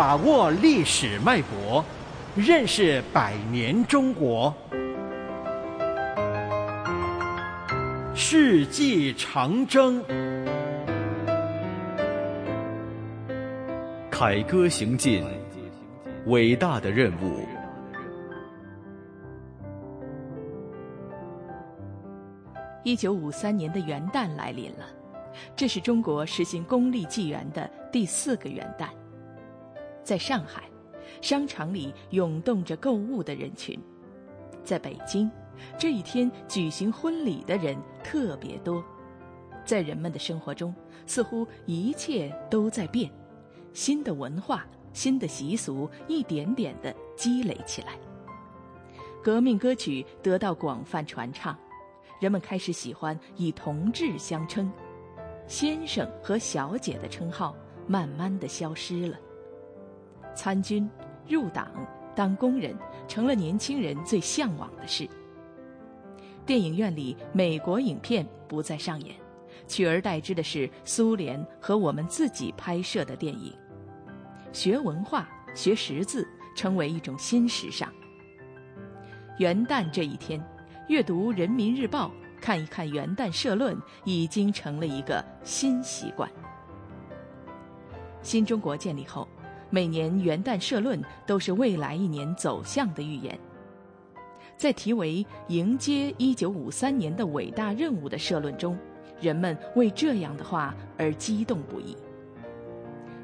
把握历史脉搏，认识百年中国。世纪长征，凯歌行进，伟大的任务。一九五三年的元旦来临了，这是中国实行公历纪元的第四个元旦。在上海，商场里涌动着购物的人群；在北京，这一天举行婚礼的人特别多。在人们的生活中，似乎一切都在变，新的文化、新的习俗一点点的积累起来。革命歌曲得到广泛传唱。人们开始喜欢以同志相称，先生和小姐的称号慢慢的消失了。参军、入党、当工人成了年轻人最向往的事。电影院里，美国影片不再上演，取而代之的是苏联和我们自己拍摄的电影。学文化、学识字成为一种新时尚。元旦这一天。阅读《人民日报》，看一看元旦社论，已经成了一个新习惯。新中国建立后，每年元旦社论都是未来一年走向的预言。在题为“迎接一九五三年的伟大任务”的社论中，人们为这样的话而激动不已。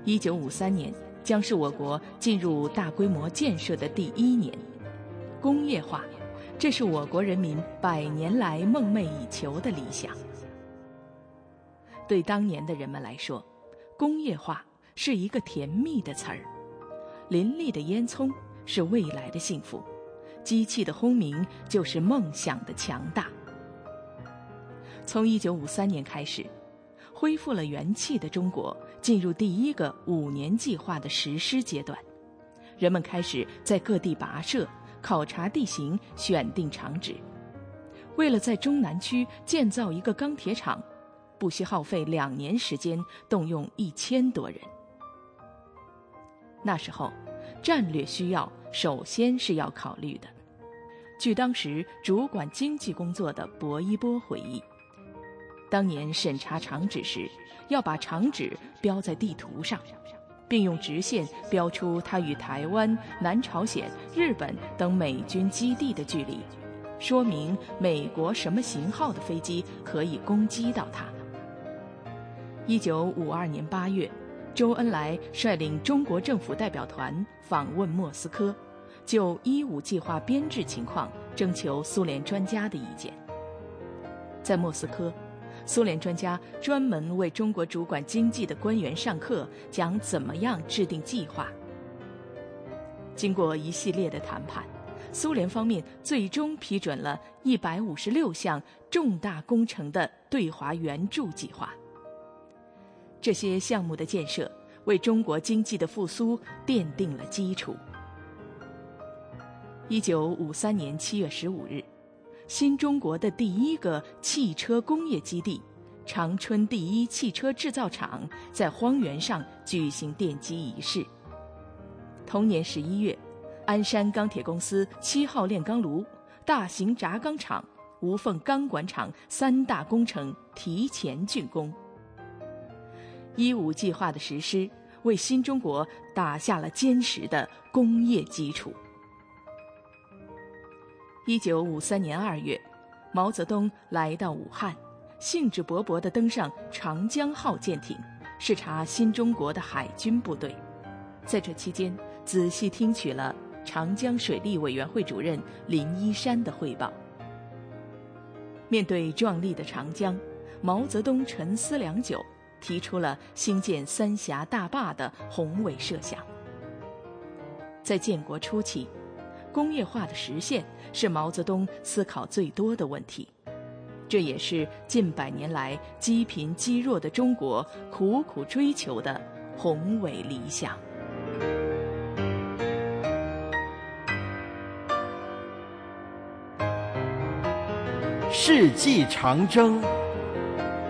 一九五三年将是我国进入大规模建设的第一年，工业化。这是我国人民百年来梦寐以求的理想。对当年的人们来说，工业化是一个甜蜜的词儿，林立的烟囱是未来的幸福，机器的轰鸣就是梦想的强大。从一九五三年开始，恢复了元气的中国进入第一个五年计划的实施阶段，人们开始在各地跋涉。考察地形，选定厂址。为了在中南区建造一个钢铁厂，不惜耗费两年时间，动用一千多人。那时候，战略需要首先是要考虑的。据当时主管经济工作的薄一波回忆，当年审查厂址时，要把厂址标在地图上。并用直线标出它与台湾、南朝鲜、日本等美军基地的距离，说明美国什么型号的飞机可以攻击到它。一九五二年八月，周恩来率领中国政府代表团访问莫斯科，就一五计划编制情况征求苏联专家的意见。在莫斯科。苏联专家专门为中国主管经济的官员上课，讲怎么样制定计划。经过一系列的谈判，苏联方面最终批准了一百五十六项重大工程的对华援助计划。这些项目的建设为中国经济的复苏奠定了基础。一九五三年七月十五日。新中国的第一个汽车工业基地——长春第一汽车制造厂，在荒原上举行奠基仪式。同年十一月，鞍山钢铁公司七号炼钢炉、大型轧钢厂、无缝钢管厂三大工程提前竣工。一五计划的实施，为新中国打下了坚实的工业基础。一九五三年二月，毛泽东来到武汉，兴致勃勃地登上长江号舰艇，视察新中国的海军部队。在这期间，仔细听取了长江水利委员会主任林一山的汇报。面对壮丽的长江，毛泽东沉思良久，提出了兴建三峡大坝的宏伟设想。在建国初期。工业化的实现是毛泽东思考最多的问题，这也是近百年来积贫积弱的中国苦苦追求的宏伟理想。世纪长征，